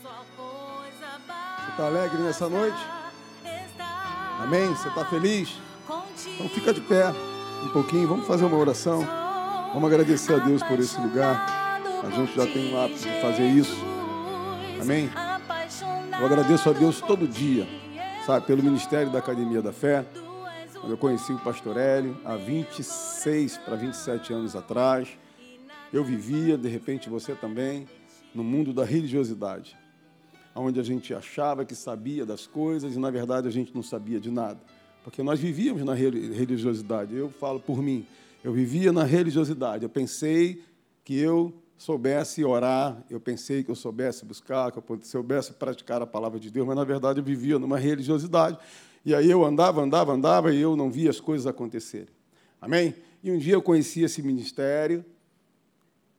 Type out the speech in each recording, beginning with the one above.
Você está alegre nessa noite? Amém? Você está feliz? Então fica de pé um pouquinho, vamos fazer uma oração. Vamos agradecer a Deus por esse lugar. A gente já tem o hábito de fazer isso. Amém? Eu agradeço a Deus todo dia, sabe, pelo ministério da Academia da Fé. Quando eu conheci o pastor Hélio, há 26 para 27 anos atrás, eu vivia, de repente você também, no mundo da religiosidade, onde a gente achava que sabia das coisas e, na verdade, a gente não sabia de nada. Porque nós vivíamos na religiosidade. Eu falo por mim, eu vivia na religiosidade. Eu pensei que eu soubesse orar, eu pensei que eu soubesse buscar, que eu soubesse praticar a palavra de Deus, mas na verdade eu vivia numa religiosidade. E aí eu andava, andava, andava e eu não via as coisas acontecerem. Amém? E um dia eu conheci esse ministério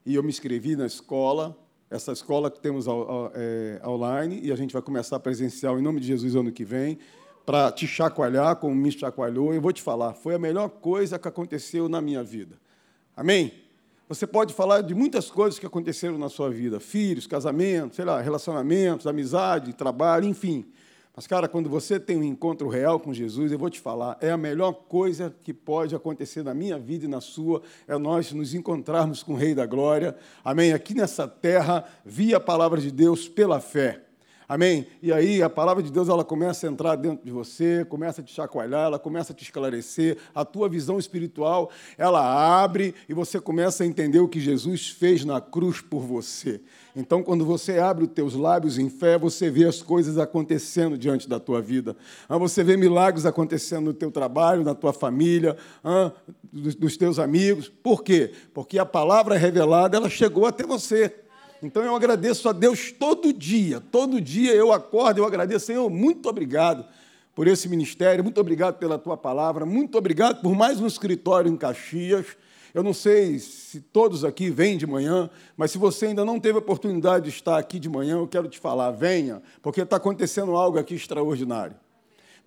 e eu me inscrevi na escola, essa escola que temos é, online, e a gente vai começar presencial em nome de Jesus ano que vem para te chacoalhar como me chacoalhou. Eu vou te falar, foi a melhor coisa que aconteceu na minha vida. Amém? Você pode falar de muitas coisas que aconteceram na sua vida: filhos, casamentos, sei lá, relacionamentos, amizade, trabalho, enfim. Mas, cara, quando você tem um encontro real com Jesus, eu vou te falar, é a melhor coisa que pode acontecer na minha vida e na sua, é nós nos encontrarmos com o Rei da Glória, amém? Aqui nessa terra, via a palavra de Deus pela fé. Amém? E aí a palavra de Deus ela começa a entrar dentro de você, começa a te chacoalhar, ela começa a te esclarecer, a tua visão espiritual ela abre e você começa a entender o que Jesus fez na cruz por você. Então, quando você abre os teus lábios em fé, você vê as coisas acontecendo diante da tua vida. Ah, você vê milagres acontecendo no teu trabalho, na tua família, ah, dos teus amigos. Por quê? Porque a palavra revelada ela chegou até você. Então eu agradeço a Deus todo dia, todo dia eu acordo, eu agradeço, Senhor, muito obrigado por esse ministério, muito obrigado pela tua palavra, muito obrigado por mais um escritório em Caxias. Eu não sei se todos aqui vêm de manhã, mas se você ainda não teve a oportunidade de estar aqui de manhã, eu quero te falar, venha, porque está acontecendo algo aqui extraordinário.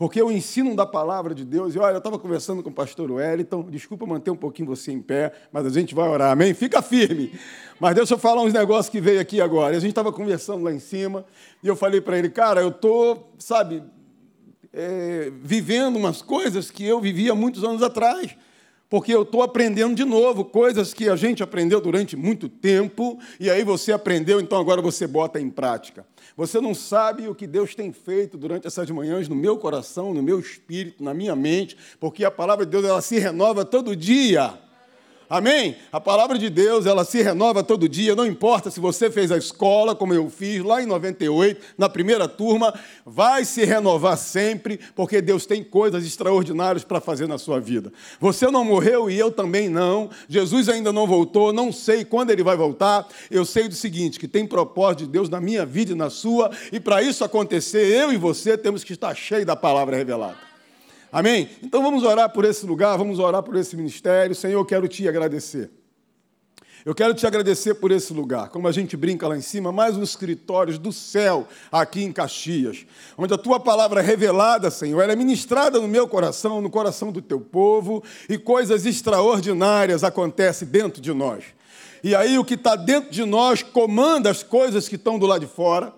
Porque o ensino da palavra de Deus, e olha, eu estava conversando com o pastor Wellington, desculpa manter um pouquinho você em pé, mas a gente vai orar, amém? Fica firme. Mas deixa eu falar uns negócios que veio aqui agora. A gente estava conversando lá em cima, e eu falei para ele, cara, eu estou, sabe, é, vivendo umas coisas que eu vivia muitos anos atrás porque eu estou aprendendo de novo coisas que a gente aprendeu durante muito tempo, e aí você aprendeu, então agora você bota em prática. Você não sabe o que Deus tem feito durante essas manhãs no meu coração, no meu espírito, na minha mente, porque a palavra de Deus ela se renova todo dia. Amém? A palavra de Deus, ela se renova todo dia, não importa se você fez a escola, como eu fiz lá em 98, na primeira turma, vai se renovar sempre, porque Deus tem coisas extraordinárias para fazer na sua vida. Você não morreu e eu também não. Jesus ainda não voltou, não sei quando ele vai voltar. Eu sei do seguinte, que tem propósito de Deus na minha vida e na sua, e para isso acontecer, eu e você temos que estar cheios da palavra revelada. Amém? Então vamos orar por esse lugar, vamos orar por esse ministério. Senhor, eu quero te agradecer. Eu quero te agradecer por esse lugar. Como a gente brinca lá em cima, mais um escritório do céu aqui em Caxias, onde a tua palavra é revelada, Senhor, ela é ministrada no meu coração, no coração do teu povo, e coisas extraordinárias acontecem dentro de nós. E aí o que está dentro de nós comanda as coisas que estão do lado de fora.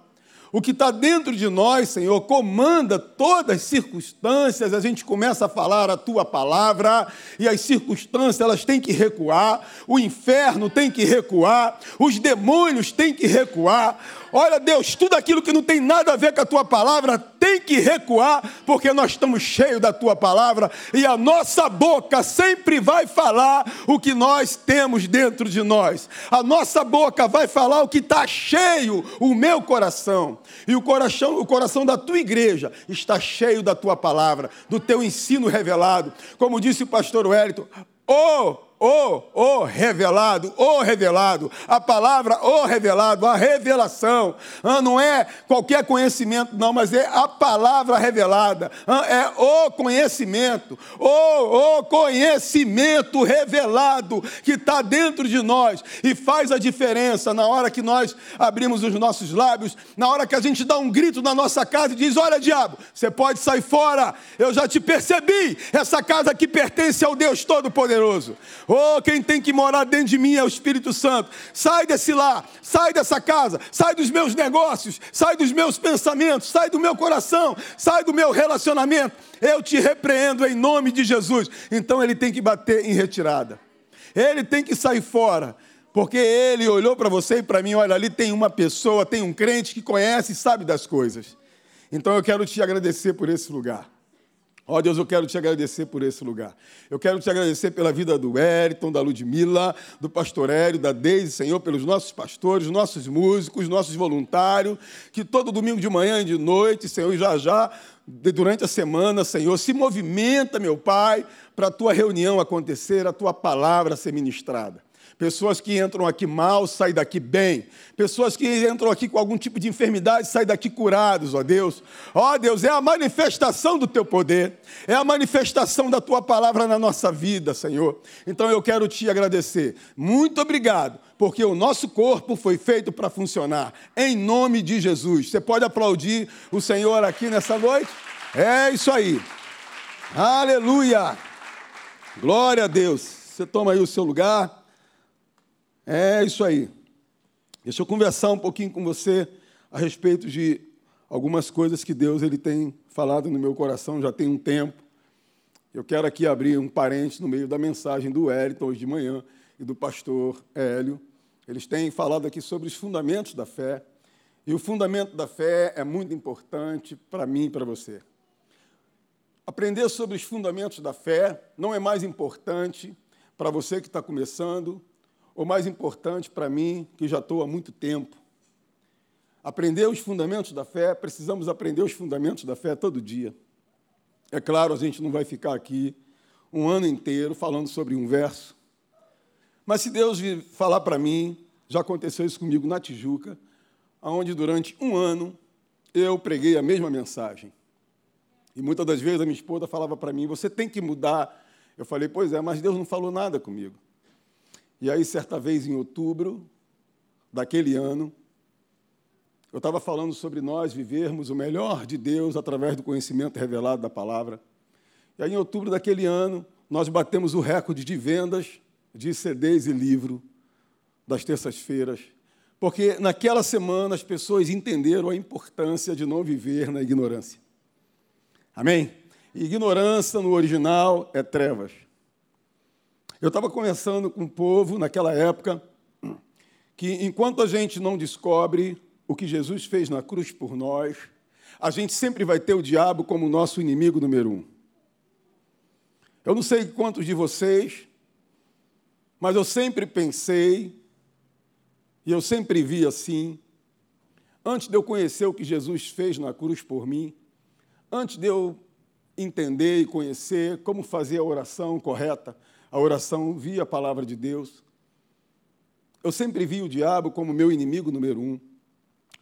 O que está dentro de nós, Senhor, comanda todas as circunstâncias. A gente começa a falar a tua palavra e as circunstâncias elas têm que recuar. O inferno tem que recuar. Os demônios têm que recuar. Olha, Deus, tudo aquilo que não tem nada a ver com a tua palavra tem que recuar, porque nós estamos cheios da tua palavra e a nossa boca sempre vai falar o que nós temos dentro de nós. A nossa boca vai falar o que está cheio, o meu coração. E o coração, o coração da tua igreja está cheio da tua palavra, do teu ensino revelado. Como disse o pastor Wellington, oh, o, revelado, o revelado, a palavra o revelado, a revelação, ah, não é qualquer conhecimento, não, mas é a palavra revelada, ah, é o conhecimento, o, conhecimento revelado que está dentro de nós e faz a diferença na hora que nós abrimos os nossos lábios, na hora que a gente dá um grito na nossa casa e diz: Olha, diabo, você pode sair fora, eu já te percebi, essa casa aqui pertence ao Deus Todo-Poderoso. Oh, quem tem que morar dentro de mim é o Espírito Santo. Sai desse lar, sai dessa casa, sai dos meus negócios, sai dos meus pensamentos, sai do meu coração, sai do meu relacionamento. Eu te repreendo em nome de Jesus. Então ele tem que bater em retirada. Ele tem que sair fora. Porque ele olhou para você e para mim, olha, ali tem uma pessoa, tem um crente que conhece e sabe das coisas. Então eu quero te agradecer por esse lugar. Ó oh, Deus, eu quero te agradecer por esse lugar. Eu quero te agradecer pela vida do Eriton, da Ludmilla, do pastor Hélio, da Deise, Senhor, pelos nossos pastores, nossos músicos, nossos voluntários, que todo domingo de manhã e de noite, Senhor, já já, durante a semana, Senhor, se movimenta, meu Pai, para a tua reunião acontecer, a tua palavra ser ministrada. Pessoas que entram aqui mal, saem daqui bem. Pessoas que entram aqui com algum tipo de enfermidade, saem daqui curados, ó Deus. Ó Deus, é a manifestação do teu poder, é a manifestação da tua palavra na nossa vida, Senhor. Então eu quero te agradecer. Muito obrigado, porque o nosso corpo foi feito para funcionar. Em nome de Jesus. Você pode aplaudir o Senhor aqui nessa noite? É isso aí. Aleluia. Glória a Deus. Você toma aí o seu lugar. É isso aí. Deixa eu conversar um pouquinho com você a respeito de algumas coisas que Deus ele tem falado no meu coração já tem um tempo. Eu quero aqui abrir um parente no meio da mensagem do Wellington hoje de manhã e do pastor Hélio. Eles têm falado aqui sobre os fundamentos da fé. E o fundamento da fé é muito importante para mim e para você. Aprender sobre os fundamentos da fé não é mais importante para você que está começando ou mais importante para mim, que já estou há muito tempo. Aprender os fundamentos da fé, precisamos aprender os fundamentos da fé todo dia. É claro, a gente não vai ficar aqui um ano inteiro falando sobre um verso. Mas se Deus falar para mim, já aconteceu isso comigo na Tijuca, onde durante um ano eu preguei a mesma mensagem. E muitas das vezes a minha esposa falava para mim: você tem que mudar. Eu falei: pois é, mas Deus não falou nada comigo. E aí, certa vez, em outubro daquele ano, eu estava falando sobre nós vivermos o melhor de Deus através do conhecimento revelado da palavra. E aí, em outubro daquele ano, nós batemos o recorde de vendas de CDs e livro das terças-feiras, porque naquela semana as pessoas entenderam a importância de não viver na ignorância. Amém? Ignorância no original é trevas. Eu estava conversando com o povo naquela época que enquanto a gente não descobre o que Jesus fez na cruz por nós, a gente sempre vai ter o diabo como nosso inimigo número um. Eu não sei quantos de vocês, mas eu sempre pensei, e eu sempre vi assim, antes de eu conhecer o que Jesus fez na cruz por mim, antes de eu entender e conhecer como fazer a oração correta, a oração, via a palavra de Deus. Eu sempre vi o diabo como meu inimigo número um.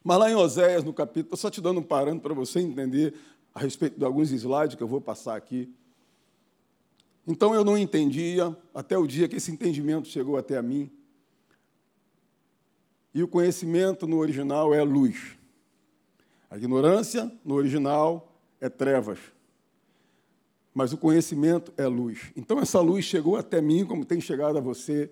Mas lá em Oséias, no capítulo, só te dando um parâmetro para você entender a respeito de alguns slides que eu vou passar aqui. Então eu não entendia, até o dia que esse entendimento chegou até a mim. E o conhecimento no original é luz. A ignorância no original é trevas mas o conhecimento é luz. Então essa luz chegou até mim, como tem chegado a você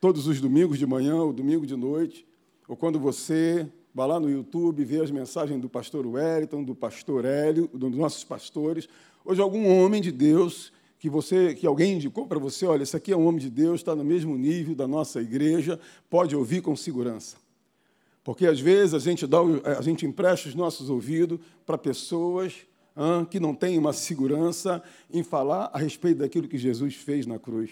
todos os domingos de manhã ou domingo de noite, ou quando você vai lá no YouTube vê as mensagens do pastor Wellington, do pastor Hélio, dos nossos pastores, ou de algum homem de Deus que você, que alguém indicou para você, olha, esse aqui é um homem de Deus, está no mesmo nível da nossa igreja, pode ouvir com segurança. Porque às vezes a gente dá, a gente empresta os nossos ouvidos para pessoas que não tem uma segurança em falar a respeito daquilo que Jesus fez na cruz.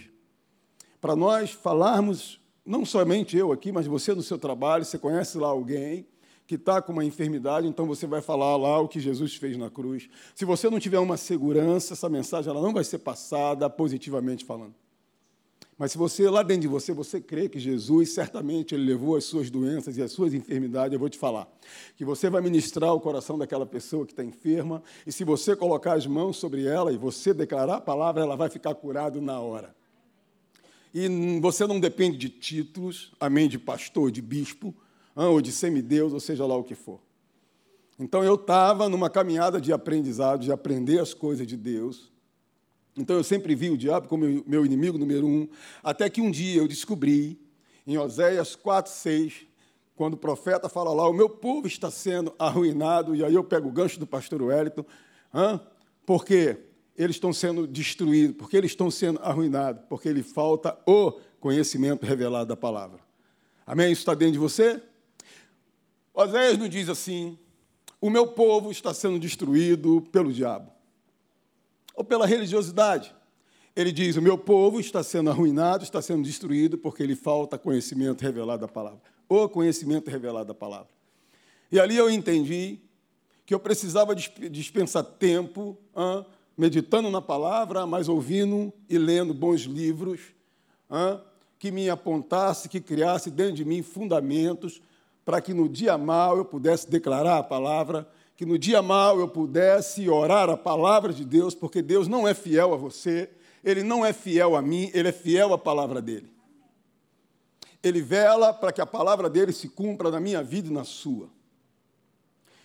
Para nós falarmos, não somente eu aqui, mas você no seu trabalho, você conhece lá alguém que está com uma enfermidade, então você vai falar lá o que Jesus fez na cruz. Se você não tiver uma segurança, essa mensagem ela não vai ser passada positivamente falando. Mas se você, lá dentro de você, você crê que Jesus, certamente, Ele levou as suas doenças e as suas enfermidades, eu vou te falar, que você vai ministrar o coração daquela pessoa que está enferma, e se você colocar as mãos sobre ela e você declarar a palavra, ela vai ficar curada na hora. E você não depende de títulos, amém, de pastor, de bispo, ou de semideus, ou seja lá o que for. Então eu estava numa caminhada de aprendizado, de aprender as coisas de Deus, Então eu sempre vi o diabo como meu inimigo número um, até que um dia eu descobri, em Oséias 4, 6, quando o profeta fala lá, o meu povo está sendo arruinado, e aí eu pego o gancho do pastor Wellington, hã? porque eles estão sendo destruídos, porque eles estão sendo arruinados, porque lhe falta o conhecimento revelado da palavra. Amém? Isso está dentro de você? Oséias nos diz assim: o meu povo está sendo destruído pelo diabo ou pela religiosidade. Ele diz: o meu povo está sendo arruinado, está sendo destruído porque lhe falta conhecimento revelado da palavra. O conhecimento revelado da palavra. E ali eu entendi que eu precisava dispensar tempo meditando na palavra, mas ouvindo e lendo bons livros que me apontasse, que criasse dentro de mim fundamentos para que no dia mal eu pudesse declarar a palavra, que no dia mal eu pudesse orar a palavra de Deus, porque Deus não é fiel a você, Ele não é fiel a mim, Ele é fiel à palavra dEle. Ele vela para que a palavra dEle se cumpra na minha vida e na sua.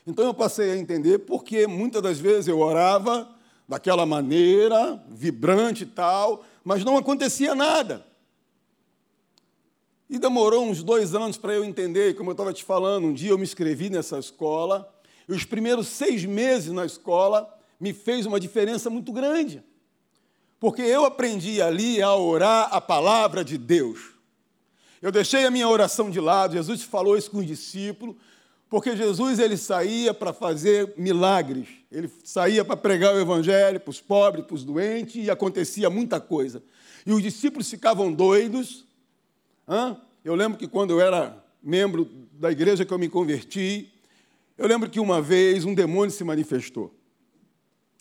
Então eu passei a entender porque muitas das vezes eu orava daquela maneira, vibrante e tal, mas não acontecia nada. E demorou uns dois anos para eu entender, como eu estava te falando, um dia eu me inscrevi nessa escola, os primeiros seis meses na escola me fez uma diferença muito grande. Porque eu aprendi ali a orar a palavra de Deus. Eu deixei a minha oração de lado, Jesus falou isso com os discípulos, porque Jesus ele saía para fazer milagres, ele saía para pregar o evangelho para os pobres, para os doentes, e acontecia muita coisa. E os discípulos ficavam doidos. Hã? Eu lembro que quando eu era membro da igreja que eu me converti, eu lembro que uma vez um demônio se manifestou.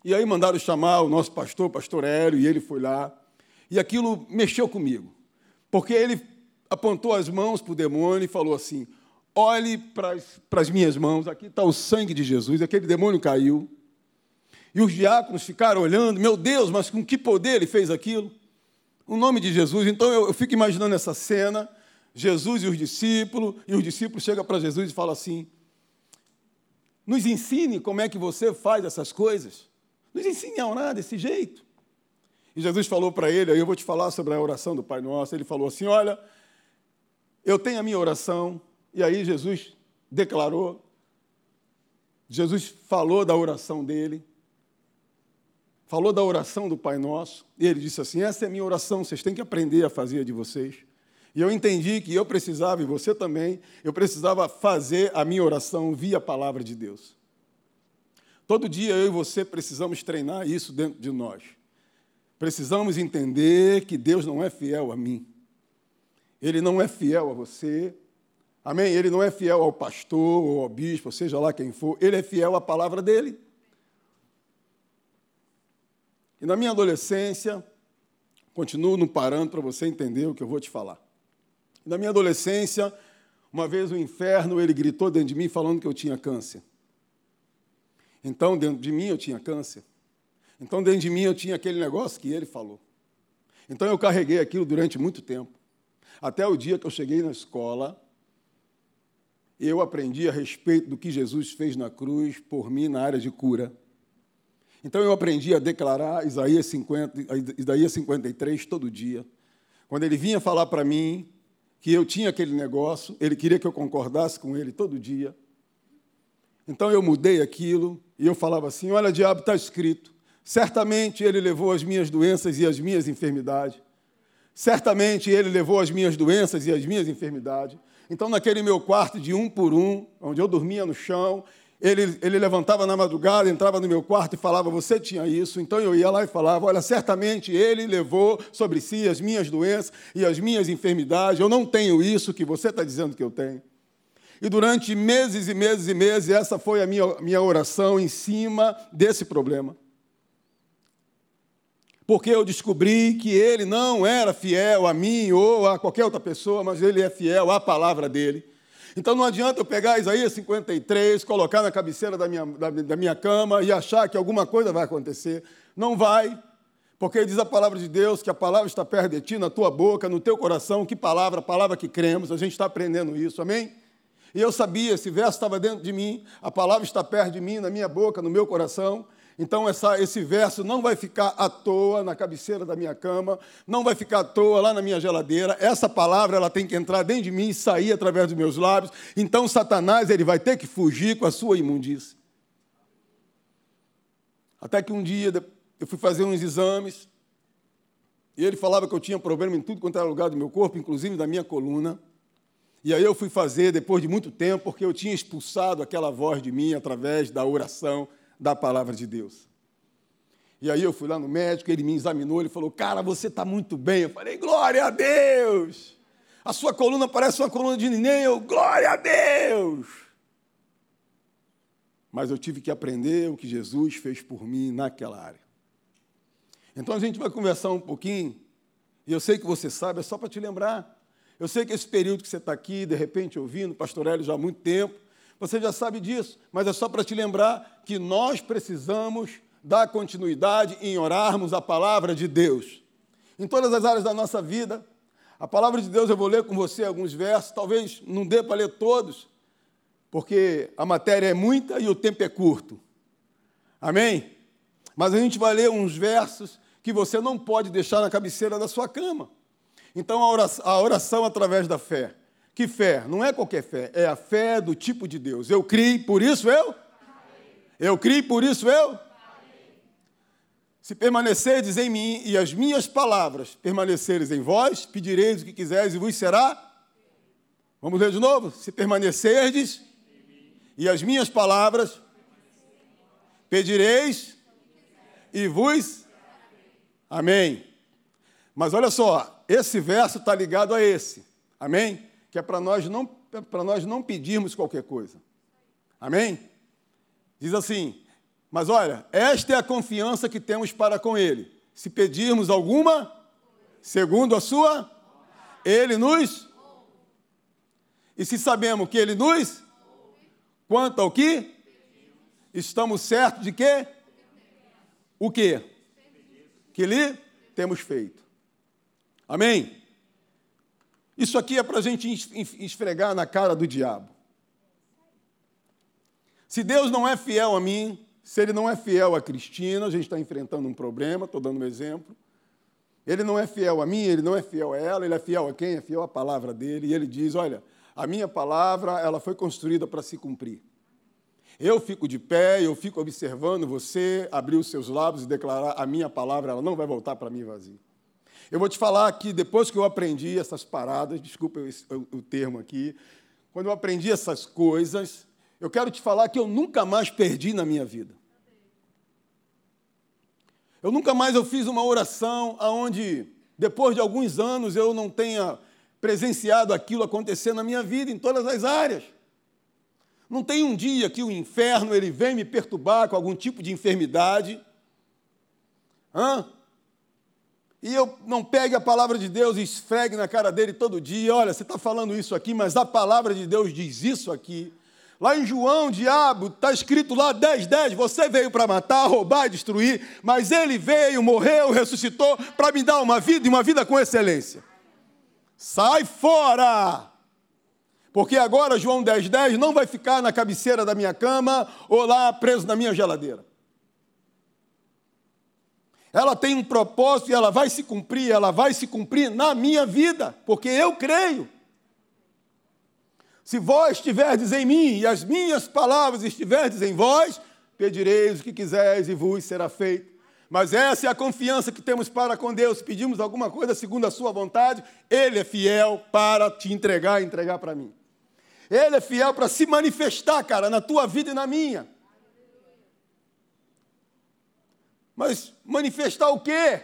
E aí mandaram chamar o nosso pastor, o pastor Hélio, e ele foi lá. E aquilo mexeu comigo, porque ele apontou as mãos para o demônio e falou assim: olhe para as minhas mãos, aqui está o sangue de Jesus, aquele demônio caiu. E os diáconos ficaram olhando, meu Deus, mas com que poder ele fez aquilo? O nome de Jesus. Então eu, eu fico imaginando essa cena, Jesus e os discípulos, e os discípulos chegam para Jesus e falam assim: nos ensine como é que você faz essas coisas. Nos ensine a orar desse jeito. E Jesus falou para ele, aí eu vou te falar sobre a oração do Pai Nosso. Ele falou assim: Olha, eu tenho a minha oração, e aí Jesus declarou, Jesus falou da oração dele, falou da oração do Pai Nosso, e ele disse assim: Essa é a minha oração, vocês têm que aprender a fazer de vocês. E eu entendi que eu precisava, e você também, eu precisava fazer a minha oração via a palavra de Deus. Todo dia eu e você precisamos treinar isso dentro de nós. Precisamos entender que Deus não é fiel a mim. Ele não é fiel a você, Amém? Ele não é fiel ao pastor ou ao bispo, seja lá quem for, ele é fiel à palavra dele. E na minha adolescência, continuo não parando para você entender o que eu vou te falar. Na minha adolescência, uma vez o inferno, ele gritou dentro de mim falando que eu tinha câncer. Então, dentro de mim eu tinha câncer. Então, dentro de mim eu tinha aquele negócio que ele falou. Então, eu carreguei aquilo durante muito tempo. Até o dia que eu cheguei na escola eu aprendi a respeito do que Jesus fez na cruz por mim na área de cura. Então eu aprendi a declarar Isaías, 50, Isaías 53 todo dia. Quando ele vinha falar para mim que eu tinha aquele negócio, ele queria que eu concordasse com ele todo dia. Então eu mudei aquilo e eu falava assim: Olha, diabo, está escrito. Certamente ele levou as minhas doenças e as minhas enfermidades. Certamente ele levou as minhas doenças e as minhas enfermidades. Então, naquele meu quarto de um por um, onde eu dormia no chão, ele, ele levantava na madrugada, entrava no meu quarto e falava: Você tinha isso. Então eu ia lá e falava: Olha, certamente ele levou sobre si as minhas doenças e as minhas enfermidades. Eu não tenho isso que você está dizendo que eu tenho. E durante meses e meses e meses, essa foi a minha, minha oração em cima desse problema porque eu descobri que ele não era fiel a mim ou a qualquer outra pessoa, mas ele é fiel à palavra dele. Então não adianta eu pegar Isaías 53, colocar na cabeceira da minha, da, da minha cama e achar que alguma coisa vai acontecer. Não vai, porque diz a palavra de Deus que a palavra está perto de ti, na tua boca, no teu coração. Que palavra? A palavra que cremos. A gente está aprendendo isso, amém? E eu sabia, esse verso estava dentro de mim, a palavra está perto de mim, na minha boca, no meu coração. Então, essa, esse verso não vai ficar à toa na cabeceira da minha cama, não vai ficar à toa lá na minha geladeira. Essa palavra ela tem que entrar dentro de mim e sair através dos meus lábios. Então, Satanás ele vai ter que fugir com a sua imundície. Até que um dia eu fui fazer uns exames e ele falava que eu tinha problema em tudo quanto era lugar do meu corpo, inclusive da minha coluna. E aí eu fui fazer depois de muito tempo, porque eu tinha expulsado aquela voz de mim através da oração da palavra de Deus. E aí eu fui lá no médico, ele me examinou, ele falou: Cara, você está muito bem. Eu falei: Glória a Deus! A sua coluna parece uma coluna de neném. Eu, glória a Deus! Mas eu tive que aprender o que Jesus fez por mim naquela área. Então a gente vai conversar um pouquinho, e eu sei que você sabe, é só para te lembrar. Eu sei que esse período que você está aqui, de repente ouvindo, Pastor Hélio já há muito tempo, você já sabe disso, mas é só para te lembrar que nós precisamos dar continuidade em orarmos a palavra de Deus. Em todas as áreas da nossa vida, a palavra de Deus, eu vou ler com você alguns versos, talvez não dê para ler todos, porque a matéria é muita e o tempo é curto. Amém? Mas a gente vai ler uns versos que você não pode deixar na cabeceira da sua cama. Então, a oração, a oração através da fé. Que fé? Não é qualquer fé, é a fé do tipo de Deus. Eu criei, por isso eu? Eu criei, por isso eu? Se permanecerdes em mim e as minhas palavras permaneceres em vós, pedireis o que quiseres e vos será. Vamos ler de novo? Se permanecerdes e as minhas palavras pedireis e vos. Amém. Mas olha só, esse verso está ligado a esse. Amém? Que é para nós não para nós não pedirmos qualquer coisa. Amém? Diz assim: Mas olha, esta é a confiança que temos para com ele. Se pedirmos alguma, segundo a sua, ele nos E se sabemos que ele nos quanto ao que estamos certos de que o que que lhe temos feito. Amém. Isso aqui é para a gente esfregar na cara do diabo. Se Deus não é fiel a mim, se Ele não é fiel a Cristina, a gente está enfrentando um problema, estou dando um exemplo. Ele não é fiel a mim, ele não é fiel a ela, ele é fiel a quem? É fiel à palavra dele. E ele diz: Olha, a minha palavra ela foi construída para se cumprir. Eu fico de pé, eu fico observando você abrir os seus lábios e declarar: A minha palavra ela não vai voltar para mim vazia. Eu vou te falar que depois que eu aprendi essas paradas, desculpa o termo aqui, quando eu aprendi essas coisas, eu quero te falar que eu nunca mais perdi na minha vida. Eu nunca mais eu fiz uma oração aonde depois de alguns anos eu não tenha presenciado aquilo acontecer na minha vida em todas as áreas. Não tem um dia que o inferno ele vem me perturbar com algum tipo de enfermidade. Hã? E eu não pegue a palavra de Deus e esfregue na cara dele todo dia, olha, você está falando isso aqui, mas a palavra de Deus diz isso aqui. Lá em João, diabo, está escrito lá 10, 10, você veio para matar, roubar e destruir, mas ele veio, morreu, ressuscitou para me dar uma vida e uma vida com excelência. Sai fora! Porque agora João 10, 10 não vai ficar na cabeceira da minha cama ou lá preso na minha geladeira. Ela tem um propósito e ela vai se cumprir, ela vai se cumprir na minha vida, porque eu creio. Se vós estiverdes em mim e as minhas palavras estiverdes em vós, pedireis o que quiseres e vos será feito. Mas essa é a confiança que temos para com Deus. Pedimos alguma coisa segundo a sua vontade, Ele é fiel para te entregar e entregar para mim. Ele é fiel para se manifestar, cara, na tua vida e na minha. Mas manifestar o quê?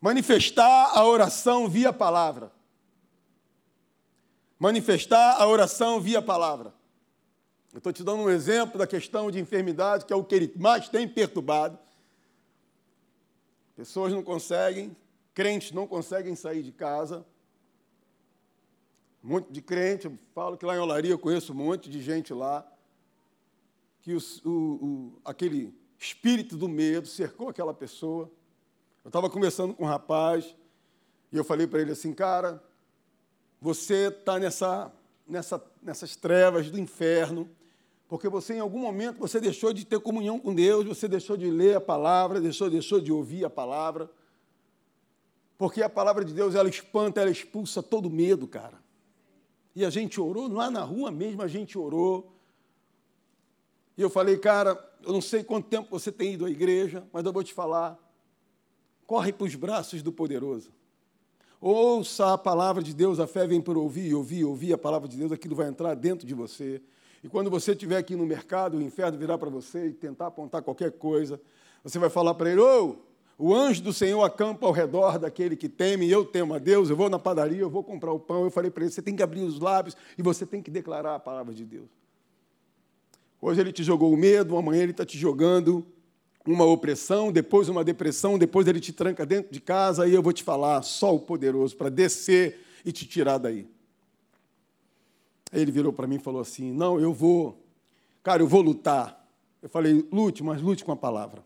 Manifestar a oração via palavra. Manifestar a oração via palavra. Eu estou te dando um exemplo da questão de enfermidade, que é o que ele mais tem perturbado. Pessoas não conseguem, crentes não conseguem sair de casa. Monte de crente, eu falo que lá em Olaria eu conheço um monte de gente lá, que o, o, aquele espírito do medo cercou aquela pessoa. Eu estava conversando com um rapaz e eu falei para ele assim, cara, você está nessa, nessa, nessas trevas do inferno, Porque você, em algum momento, você deixou de ter comunhão com Deus, você deixou de ler a palavra, deixou, deixou de ouvir a palavra. Porque a palavra de Deus, ela espanta, ela expulsa todo medo, cara. E a gente orou, lá na rua mesmo a gente orou. E eu falei, cara, eu não sei quanto tempo você tem ido à igreja, mas eu vou te falar. Corre para os braços do poderoso. Ouça a palavra de Deus, a fé vem por ouvir, ouvir, ouvir a palavra de Deus, aquilo vai entrar dentro de você. E quando você estiver aqui no mercado, o inferno virá para você e tentar apontar qualquer coisa, você vai falar para ele: Ô, oh, o anjo do Senhor acampa ao redor daquele que teme, eu temo a Deus, eu vou na padaria, eu vou comprar o pão. Eu falei para ele: você tem que abrir os lábios e você tem que declarar a palavra de Deus. Hoje ele te jogou o medo, amanhã ele está te jogando uma opressão, depois uma depressão, depois ele te tranca dentro de casa, e eu vou te falar, só o poderoso para descer e te tirar daí. Aí ele virou para mim e falou assim: Não, eu vou, cara, eu vou lutar. Eu falei: Lute, mas lute com a palavra.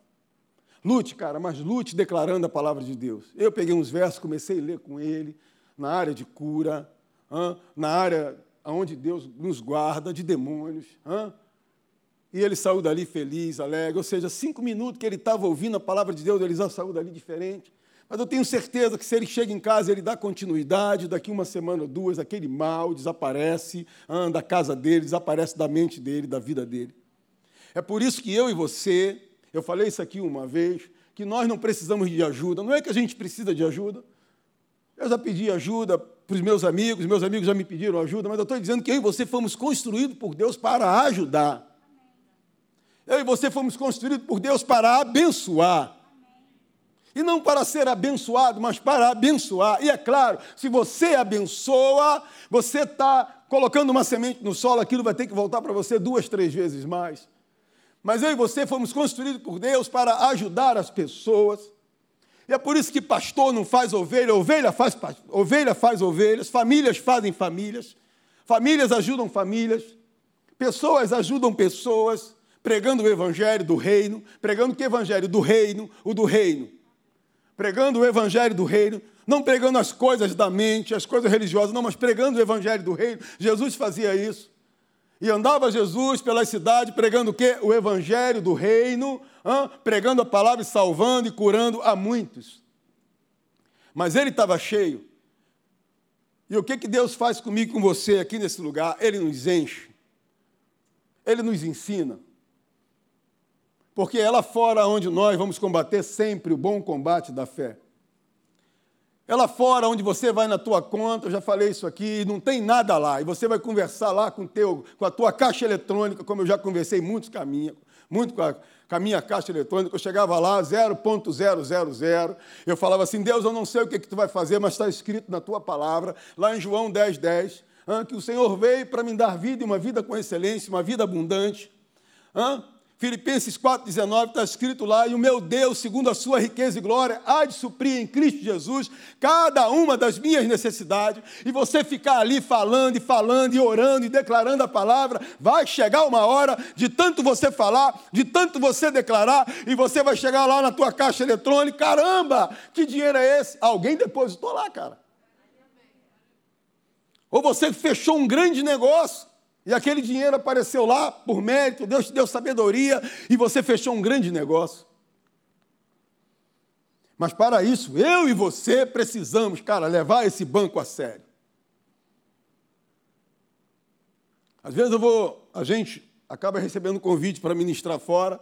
Lute, cara, mas lute declarando a palavra de Deus. Eu peguei uns versos, comecei a ler com ele, na área de cura, na área onde Deus nos guarda de demônios. E ele saiu dali feliz, alegre. Ou seja, cinco minutos que ele estava ouvindo a palavra de Deus, ele já saiu dali diferente. Mas eu tenho certeza que se ele chega em casa, ele dá continuidade, daqui uma semana ou duas, aquele mal desaparece anda da casa dele, desaparece da mente dele, da vida dele. É por isso que eu e você, eu falei isso aqui uma vez, que nós não precisamos de ajuda. Não é que a gente precisa de ajuda. Eu já pedi ajuda para os meus amigos, meus amigos já me pediram ajuda, mas eu estou dizendo que eu e você fomos construídos por Deus para ajudar. Eu e você fomos construídos por Deus para abençoar. E não para ser abençoado, mas para abençoar. E é claro, se você abençoa, você está colocando uma semente no solo, aquilo vai ter que voltar para você duas, três vezes mais. Mas eu e você fomos construídos por Deus para ajudar as pessoas. E é por isso que pastor não faz ovelha, ovelha faz, ovelha faz ovelhas, famílias fazem famílias, famílias ajudam famílias, pessoas ajudam pessoas, pregando o evangelho do reino, pregando que evangelho do reino, o do reino pregando o evangelho do reino, não pregando as coisas da mente, as coisas religiosas, não, mas pregando o evangelho do reino. Jesus fazia isso. E andava Jesus pela cidade pregando o quê? O evangelho do reino, hein? pregando a palavra e salvando e curando a muitos. Mas ele estava cheio. E o que, que Deus faz comigo com você aqui nesse lugar? Ele nos enche. Ele nos ensina. Porque é lá fora onde nós vamos combater sempre o bom combate da fé. É lá fora onde você vai na tua conta, eu já falei isso aqui, não tem nada lá, e você vai conversar lá com, teu, com a tua caixa eletrônica, como eu já conversei muitos caminhos, muito com a, com a minha caixa eletrônica, eu chegava lá, 0.000, eu falava assim, Deus, eu não sei o que, que tu vai fazer, mas está escrito na tua palavra, lá em João 10, 10, que o Senhor veio para me dar vida e uma vida com excelência, uma vida abundante. Filipenses 4,19 está escrito lá, e o meu Deus, segundo a sua riqueza e glória, há de suprir em Cristo Jesus cada uma das minhas necessidades, e você ficar ali falando e falando e orando e declarando a palavra, vai chegar uma hora de tanto você falar, de tanto você declarar, e você vai chegar lá na tua caixa eletrônica, caramba, que dinheiro é esse? Alguém depositou lá, cara. Ou você fechou um grande negócio, e aquele dinheiro apareceu lá por mérito, Deus te deu sabedoria e você fechou um grande negócio. Mas para isso, eu e você precisamos, cara, levar esse banco a sério. Às vezes eu vou, a gente acaba recebendo convite para ministrar fora.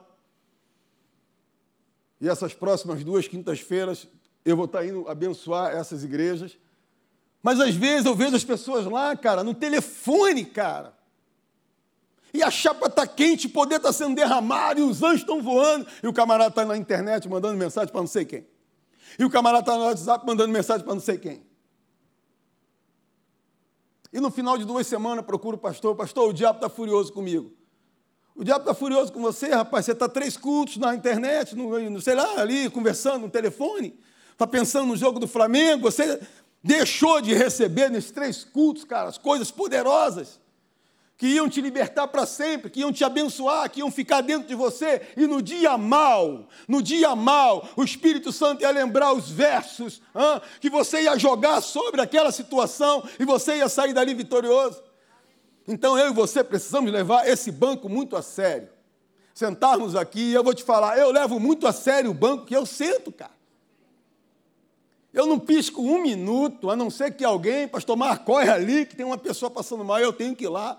E essas próximas duas quintas-feiras eu vou estar indo abençoar essas igrejas. Mas às vezes eu vejo as pessoas lá, cara, no telefone, cara e a chapa está quente, o poder está sendo derramado, e os anjos estão voando, e o camarada está na internet mandando mensagem para não sei quem. E o camarada está no WhatsApp mandando mensagem para não sei quem. E no final de duas semanas procura o pastor, pastor, o diabo está furioso comigo. O diabo está furioso com você, rapaz. Você está três cultos na internet, no, no, sei lá, ali, conversando no telefone. Está pensando no jogo do Flamengo. Você deixou de receber nesses três cultos, cara, as coisas poderosas que iam te libertar para sempre, que iam te abençoar, que iam ficar dentro de você, e no dia mal, no dia mal, o Espírito Santo ia lembrar os versos hein, que você ia jogar sobre aquela situação e você ia sair dali vitorioso. Então eu e você precisamos levar esse banco muito a sério. Sentarmos aqui, eu vou te falar, eu levo muito a sério o banco que eu sento, cara. Eu não pisco um minuto, a não ser que alguém, pastor Mar, corre ali, que tem uma pessoa passando mal, eu tenho que ir lá.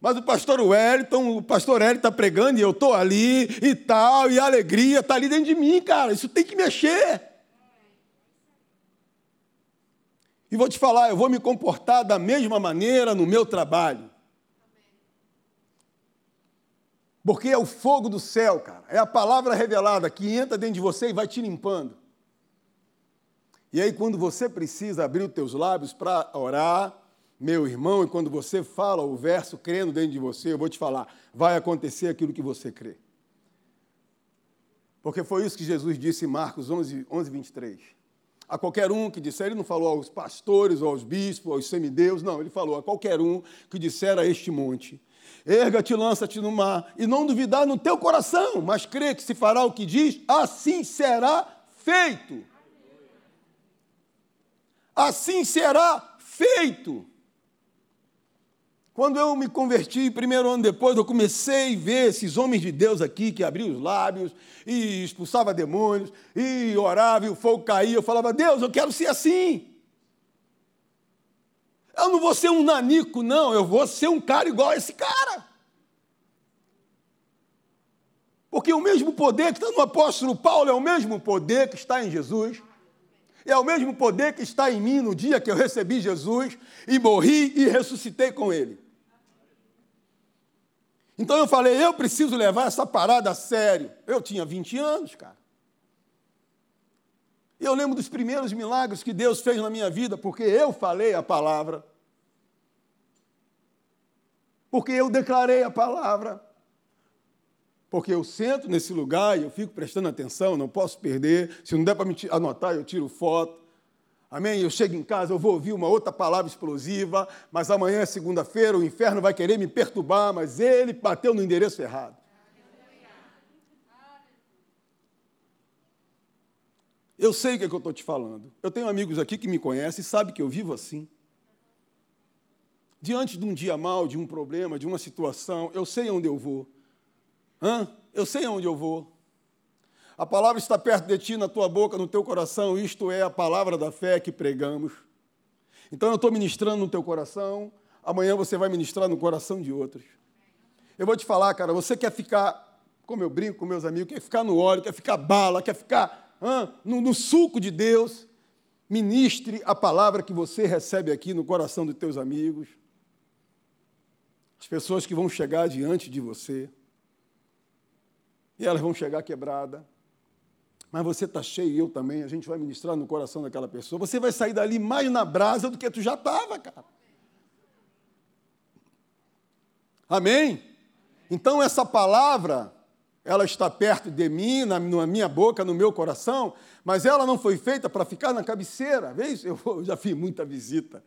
Mas o pastor Wellington, o pastor Hélio está pregando e eu estou ali e tal, e a alegria está ali dentro de mim, cara. Isso tem que mexer. E vou te falar, eu vou me comportar da mesma maneira no meu trabalho. Porque é o fogo do céu, cara. É a palavra revelada que entra dentro de você e vai te limpando. E aí, quando você precisa abrir os teus lábios para orar, meu irmão, e quando você fala o verso crendo dentro de você, eu vou te falar, vai acontecer aquilo que você crê. Porque foi isso que Jesus disse em Marcos 11, 11 23. A qualquer um que disser, ele não falou aos pastores, aos bispos, aos semideus, não, ele falou a qualquer um que disser a este monte, erga-te, lança-te no mar, e não duvidar no teu coração, mas crê que se fará o que diz, assim será feito. Assim será feito. Quando eu me converti, primeiro ano depois, eu comecei a ver esses homens de Deus aqui que abriam os lábios e expulsava demônios e orava e o fogo caía. Eu falava, Deus, eu quero ser assim. Eu não vou ser um nanico, não, eu vou ser um cara igual a esse cara. Porque o mesmo poder que está no apóstolo Paulo é o mesmo poder que está em Jesus. É o mesmo poder que está em mim no dia que eu recebi Jesus e morri e ressuscitei com ele. Então eu falei, eu preciso levar essa parada a sério. Eu tinha 20 anos, cara. E eu lembro dos primeiros milagres que Deus fez na minha vida, porque eu falei a palavra. Porque eu declarei a palavra. Porque eu sento nesse lugar e eu fico prestando atenção, não posso perder. Se não der para me anotar, eu tiro foto. Amém? Eu chego em casa, eu vou ouvir uma outra palavra explosiva, mas amanhã é segunda-feira, o inferno vai querer me perturbar, mas ele bateu no endereço errado. Eu sei o que, é que eu estou te falando. Eu tenho amigos aqui que me conhecem e sabem que eu vivo assim. Diante de um dia mal, de um problema, de uma situação, eu sei onde eu vou. Hã? Eu sei onde eu vou. A palavra está perto de ti, na tua boca, no teu coração, isto é a palavra da fé que pregamos. Então eu estou ministrando no teu coração, amanhã você vai ministrar no coração de outros. Eu vou te falar, cara, você quer ficar, como eu brinco com meus amigos, quer ficar no óleo, quer ficar bala, quer ficar hã, no, no suco de Deus, ministre a palavra que você recebe aqui no coração dos teus amigos, as pessoas que vão chegar diante de você, e elas vão chegar quebradas, mas você está cheio e eu também, a gente vai ministrar no coração daquela pessoa. Você vai sair dali mais na brasa do que tu já estava, cara. Amém? Então essa palavra, ela está perto de mim, na, minha boca, no meu coração, mas ela não foi feita para ficar na cabeceira. Vê isso? Eu já fiz muita visita.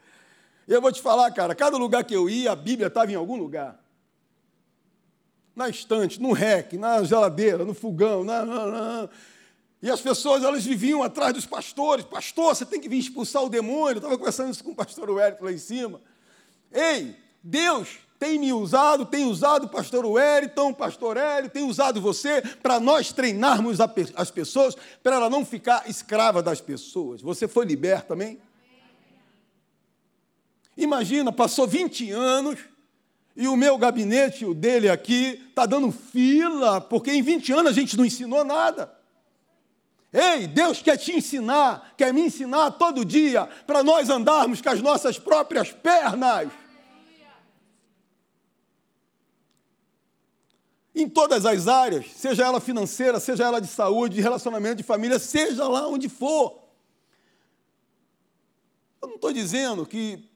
Eu vou te falar, cara, cada lugar que eu ia, a Bíblia estava em algum lugar. Na estante, no rec, na geladeira, no fogão, na, na, na e as pessoas elas viviam atrás dos pastores. Pastor, você tem que vir expulsar o demônio. Eu estava conversando isso com o pastor Wellington lá em cima. Ei, Deus tem me usado, tem usado o pastor Wellington, o pastor Hélio, tem usado você para nós treinarmos as pessoas, para ela não ficar escrava das pessoas. Você foi liberto também? Imagina, passou 20 anos e o meu gabinete, o dele aqui, está dando fila, porque em 20 anos a gente não ensinou nada. Ei, Deus quer te ensinar, quer me ensinar todo dia, para nós andarmos com as nossas próprias pernas. Em todas as áreas, seja ela financeira, seja ela de saúde, de relacionamento, de família, seja lá onde for. Eu não estou dizendo que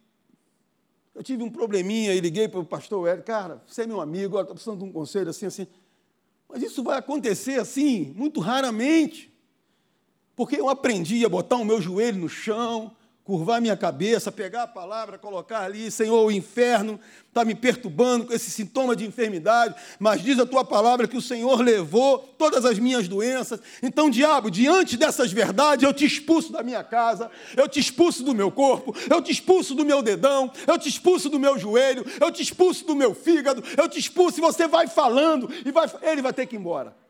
eu tive um probleminha e liguei para o pastor Hélio, cara, você é meu amigo, estou precisando de um conselho assim, assim. Mas isso vai acontecer assim, muito raramente. Porque eu aprendi a botar o meu joelho no chão, curvar minha cabeça, pegar a palavra, colocar ali, Senhor, o inferno está me perturbando com esse sintoma de enfermidade, mas diz a tua palavra que o Senhor levou todas as minhas doenças. Então, diabo, diante dessas verdades, eu te expulso da minha casa, eu te expulso do meu corpo, eu te expulso do meu dedão, eu te expulso do meu joelho, eu te expulso do meu fígado, eu te expulso e você vai falando e vai, ele vai ter que ir embora.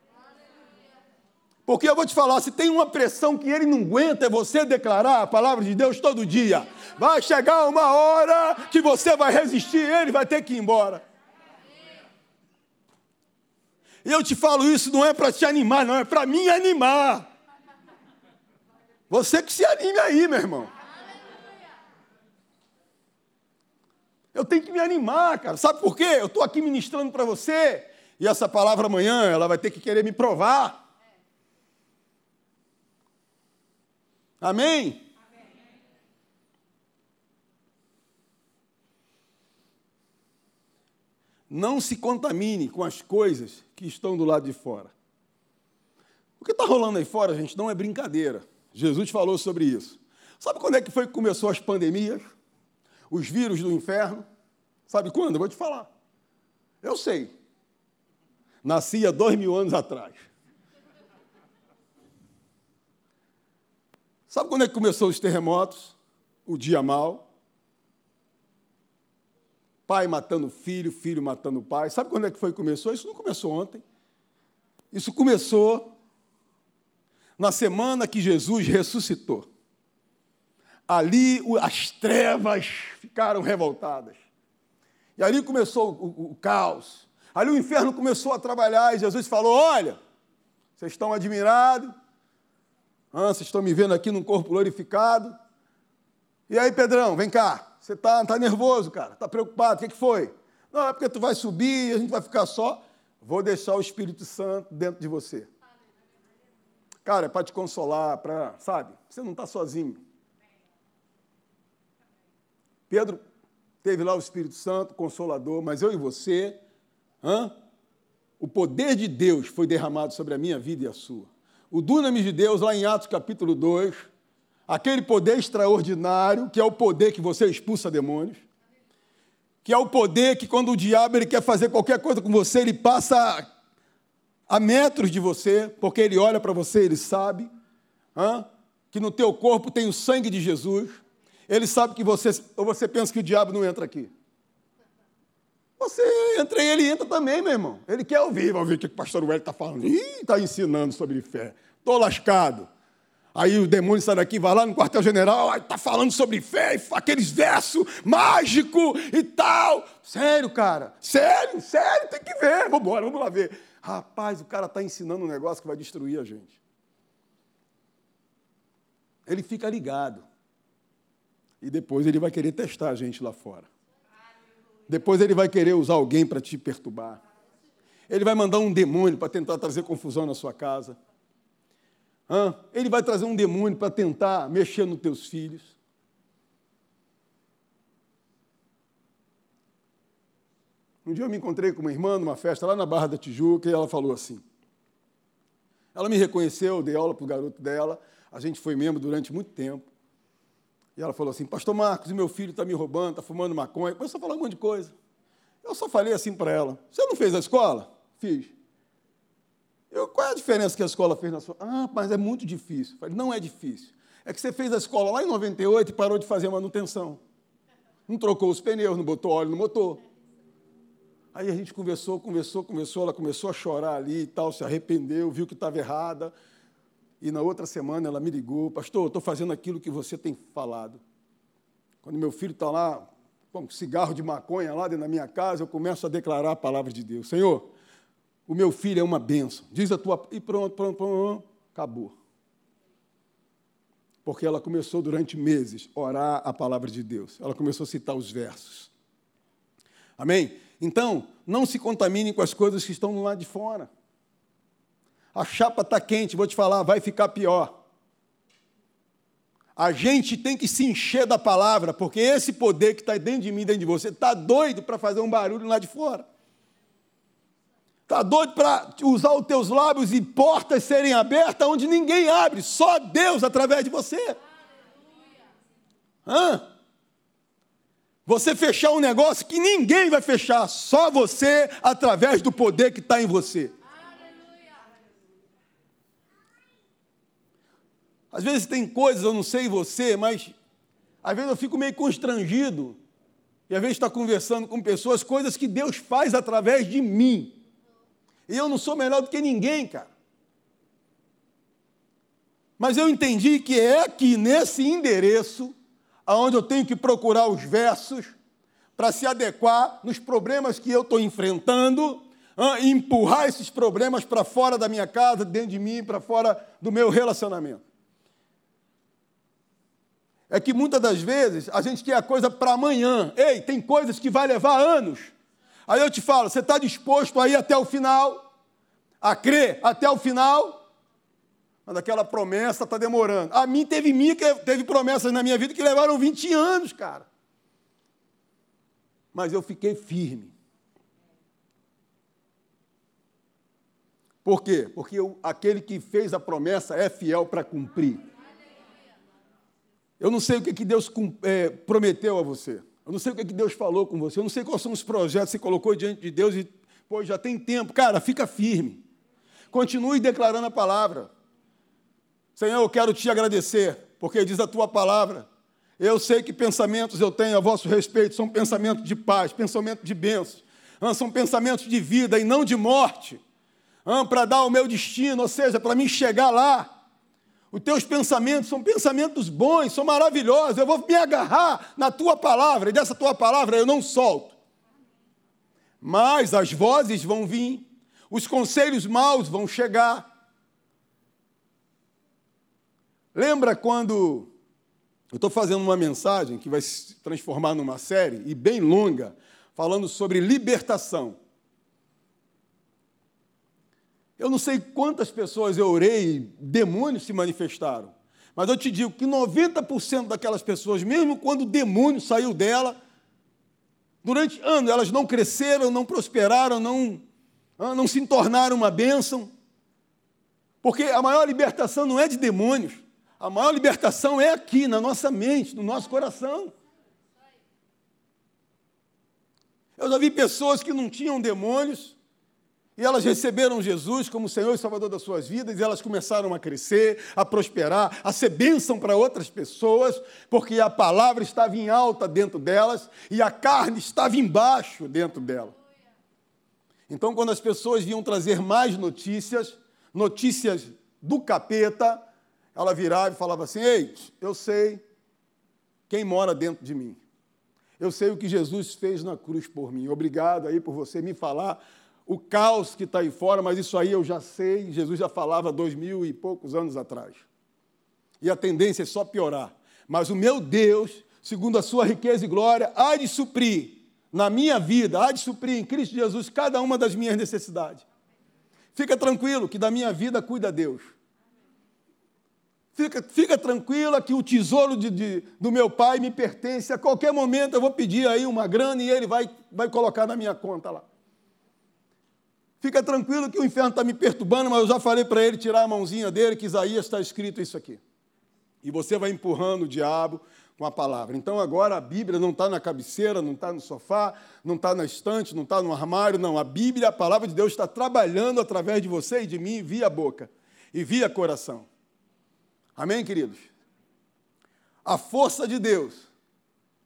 Porque eu vou te falar, se tem uma pressão que ele não aguenta, é você declarar a palavra de Deus todo dia. Vai chegar uma hora que você vai resistir, ele vai ter que ir embora. E eu te falo isso não é para te animar, não, é para me animar. Você que se anime aí, meu irmão. Eu tenho que me animar, cara. Sabe por quê? Eu estou aqui ministrando para você. E essa palavra amanhã, ela vai ter que querer me provar. Amém? Não se contamine com as coisas que estão do lado de fora. O que está rolando aí fora, gente, não é brincadeira. Jesus falou sobre isso. Sabe quando é que foi que começou as pandemias? Os vírus do inferno? Sabe quando? Eu vou te falar. Eu sei. Nasci há dois mil anos atrás. Sabe quando é que começou os terremotos? O dia mal. Pai matando filho, filho matando pai. Sabe quando é que foi que começou? Isso não começou ontem. Isso começou na semana que Jesus ressuscitou. Ali as trevas ficaram revoltadas. E ali começou o, o, o caos. Ali o inferno começou a trabalhar e Jesus falou: Olha, vocês estão admirados, ah, vocês estão me vendo aqui num corpo glorificado. E aí, Pedrão, vem cá. Você está tá nervoso, cara? Está preocupado? O que, que foi? Não, é porque tu vai subir e a gente vai ficar só. Vou deixar o Espírito Santo dentro de você. Cara, é para te consolar, para, sabe? Você não está sozinho. Pedro teve lá o Espírito Santo, consolador, mas eu e você, hã? o poder de Deus foi derramado sobre a minha vida e a sua o dunamis de Deus, lá em Atos capítulo 2, aquele poder extraordinário, que é o poder que você expulsa demônios, que é o poder que quando o diabo ele quer fazer qualquer coisa com você, ele passa a metros de você, porque ele olha para você, ele sabe que no teu corpo tem o sangue de Jesus, ele sabe que você, ou você pensa que o diabo não entra aqui. Você entra e ele entra também, meu irmão. Ele quer ouvir, vai ouvir o que o pastor Wellington está falando. Ih, está ensinando sobre fé. Estou lascado. Aí o demônio sai daqui, vai lá no quartel-general, está falando sobre fé, aqueles versos mágicos e tal. Sério, cara? Sério, sério, tem que ver. Vamos embora, vamos lá ver. Rapaz, o cara está ensinando um negócio que vai destruir a gente. Ele fica ligado. E depois ele vai querer testar a gente lá fora. Depois ele vai querer usar alguém para te perturbar. Ele vai mandar um demônio para tentar trazer confusão na sua casa. Ele vai trazer um demônio para tentar mexer nos teus filhos. Um dia eu me encontrei com uma irmã numa festa lá na Barra da Tijuca e ela falou assim. Ela me reconheceu, dei aula para o garoto dela, a gente foi membro durante muito tempo. E ela falou assim: Pastor Marcos, meu filho está me roubando, está fumando maconha. Começou a falar um monte de coisa. Eu só falei assim para ela: Você não fez a escola? Fiz. Eu, qual é a diferença que a escola fez na sua? Ah, mas é muito difícil. Eu falei: Não é difícil. É que você fez a escola lá em 98 e parou de fazer a manutenção. Não trocou os pneus, não botou óleo no motor. Aí a gente conversou, conversou, conversou, ela começou a chorar ali e tal, se arrependeu, viu que estava errada. E na outra semana ela me ligou, pastor, estou fazendo aquilo que você tem falado. Quando meu filho está lá com cigarro de maconha lá dentro da minha casa, eu começo a declarar a palavra de Deus. Senhor, o meu filho é uma bênção. Diz a tua. E pronto, pronto, pronto, acabou. Porque ela começou durante meses a orar a palavra de Deus. Ela começou a citar os versos. Amém? Então, não se contamine com as coisas que estão lado de fora. A chapa está quente, vou te falar, vai ficar pior. A gente tem que se encher da palavra, porque esse poder que está dentro de mim, dentro de você, está doido para fazer um barulho lá de fora. Está doido para usar os teus lábios e portas serem abertas onde ninguém abre, só Deus através de você. Hã? Você fechar um negócio que ninguém vai fechar, só você, através do poder que está em você. Às vezes tem coisas, eu não sei você, mas às vezes eu fico meio constrangido. E às vezes está conversando com pessoas, coisas que Deus faz através de mim. E eu não sou melhor do que ninguém, cara. Mas eu entendi que é aqui nesse endereço aonde eu tenho que procurar os versos para se adequar nos problemas que eu estou enfrentando, empurrar esses problemas para fora da minha casa, dentro de mim, para fora do meu relacionamento. É que muitas das vezes a gente quer a coisa para amanhã. Ei, tem coisas que vai levar anos. Aí eu te falo, você está disposto a ir até o final? A crer até o final? Mas aquela promessa está demorando. A mim teve, teve promessas na minha vida que levaram 20 anos, cara. Mas eu fiquei firme. Por quê? Porque eu, aquele que fez a promessa é fiel para cumprir. Eu não sei o que, que Deus é, prometeu a você. Eu não sei o que, que Deus falou com você. Eu não sei quais são os projetos que você colocou diante de Deus e, pô, já tem tempo. Cara, fica firme. Continue declarando a palavra. Senhor, eu quero te agradecer, porque diz a tua palavra. Eu sei que pensamentos eu tenho a vosso respeito são pensamentos de paz, pensamentos de bênçãos, são pensamentos de vida e não de morte, para dar o meu destino, ou seja, para mim chegar lá. Os teus pensamentos são pensamentos bons, são maravilhosos. Eu vou me agarrar na tua palavra, e dessa tua palavra eu não solto. Mas as vozes vão vir, os conselhos maus vão chegar, Lembra quando eu estou fazendo uma mensagem que vai se transformar numa série, e bem longa, falando sobre libertação. Eu não sei quantas pessoas eu orei demônios se manifestaram, mas eu te digo que 90% daquelas pessoas, mesmo quando o demônio saiu dela, durante anos elas não cresceram, não prosperaram, não, não se tornaram uma bênção, porque a maior libertação não é de demônios, a maior libertação é aqui, na nossa mente, no nosso coração. Eu já vi pessoas que não tinham demônios, e elas receberam Jesus como Senhor e Salvador das suas vidas, e elas começaram a crescer, a prosperar, a ser bênção para outras pessoas, porque a palavra estava em alta dentro delas e a carne estava embaixo dentro dela. Então, quando as pessoas vinham trazer mais notícias, notícias do capeta, ela virava e falava assim: Ei, eu sei quem mora dentro de mim. Eu sei o que Jesus fez na cruz por mim. Obrigado aí por você me falar o caos que está aí fora, mas isso aí eu já sei. Jesus já falava dois mil e poucos anos atrás. E a tendência é só piorar. Mas o meu Deus, segundo a sua riqueza e glória, há de suprir na minha vida, há de suprir em Cristo Jesus cada uma das minhas necessidades. Fica tranquilo que da minha vida cuida Deus. Fica, fica tranquila que o tesouro de, de, do meu pai me pertence. A qualquer momento eu vou pedir aí uma grana e ele vai, vai colocar na minha conta lá. Fica tranquilo que o inferno está me perturbando, mas eu já falei para ele tirar a mãozinha dele, que Isaías está escrito isso aqui. E você vai empurrando o diabo com a palavra. Então agora a Bíblia não está na cabeceira, não está no sofá, não está na estante, não está no armário, não. A Bíblia, a palavra de Deus, está trabalhando através de você e de mim via boca e via coração. Amém, queridos? A força de Deus.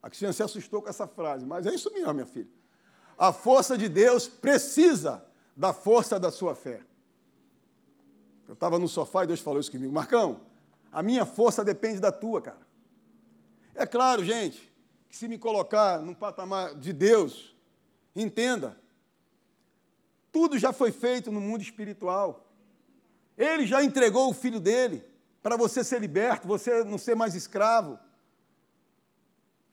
A Cristina se assustou com essa frase, mas é isso mesmo, minha filha. A força de Deus precisa da força da sua fé. Eu estava no sofá e Deus falou isso comigo. Marcão, a minha força depende da tua, cara. É claro, gente, que se me colocar num patamar de Deus, entenda, tudo já foi feito no mundo espiritual. Ele já entregou o filho dele para você ser liberto, você não ser mais escravo.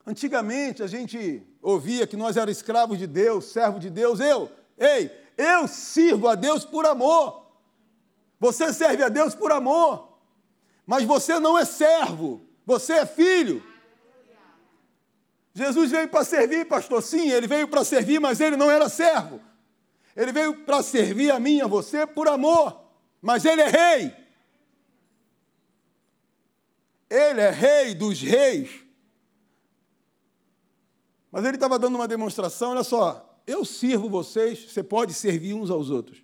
Antigamente a gente ouvia que nós éramos escravos de Deus, servo de Deus. Eu, ei, eu sirvo a Deus por amor. Você serve a Deus por amor. Mas você não é servo, você é filho. Jesus veio para servir, pastor. Sim, ele veio para servir, mas ele não era servo. Ele veio para servir a mim, a você, por amor. Mas ele é rei. Ele é rei dos reis. Mas ele estava dando uma demonstração, olha só, eu sirvo vocês, você pode servir uns aos outros.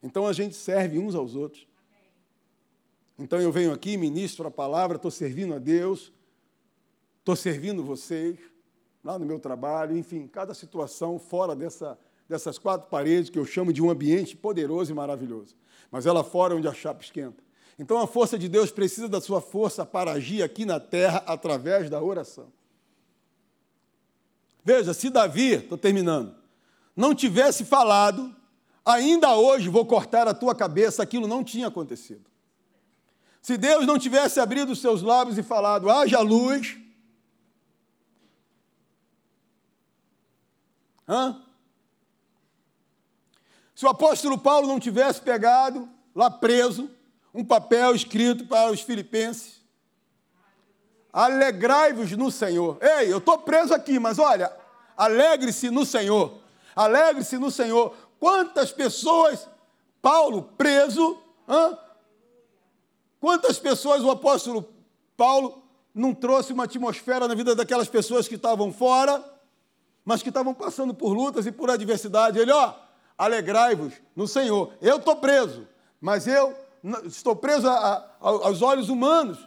Então a gente serve uns aos outros. Então eu venho aqui, ministro a palavra, estou servindo a Deus, estou servindo vocês, lá no meu trabalho, enfim, cada situação fora dessa, dessas quatro paredes que eu chamo de um ambiente poderoso e maravilhoso. Mas ela fora onde a chapa esquenta. Então a força de Deus precisa da sua força para agir aqui na terra através da oração. Veja, se Davi, estou terminando, não tivesse falado, ainda hoje vou cortar a tua cabeça, aquilo não tinha acontecido. Se Deus não tivesse abrido os seus lábios e falado, haja luz, hã? Se o apóstolo Paulo não tivesse pegado, lá preso, um papel escrito para os filipenses, alegrai-vos no Senhor. Ei, eu estou preso aqui, mas olha, alegre-se no Senhor. Alegre-se no Senhor. Quantas pessoas, Paulo preso, hã? quantas pessoas o apóstolo Paulo não trouxe uma atmosfera na vida daquelas pessoas que estavam fora, mas que estavam passando por lutas e por adversidade. Ele, ó, alegrai-vos no Senhor. Eu estou preso, mas eu estou preso a, a, aos olhos humanos,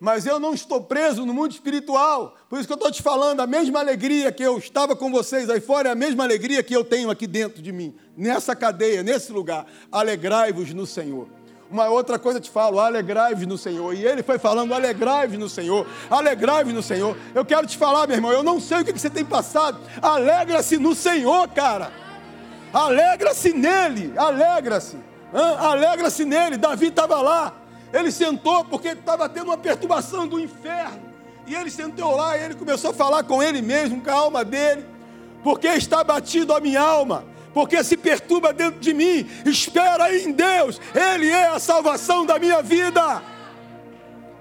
mas eu não estou preso no mundo espiritual. Por isso que eu estou te falando, a mesma alegria que eu estava com vocês aí fora é a mesma alegria que eu tenho aqui dentro de mim, nessa cadeia, nesse lugar. Alegrai-vos no Senhor. Uma outra coisa te falo, alegrai-vos no Senhor. E ele foi falando, alegrai-vos no Senhor, alegrai-vos no Senhor. Eu quero te falar, meu irmão, eu não sei o que você tem passado. Alegra-se no Senhor, cara. Alegra-se nele, alegra-se. Alegra-se nele. Davi estava lá. Ele sentou porque estava tendo uma perturbação do inferno. E ele sentou lá e ele começou a falar com ele mesmo, com a alma dele. Porque está batido a minha alma. Porque se perturba dentro de mim. Espera em Deus. Ele é a salvação da minha vida.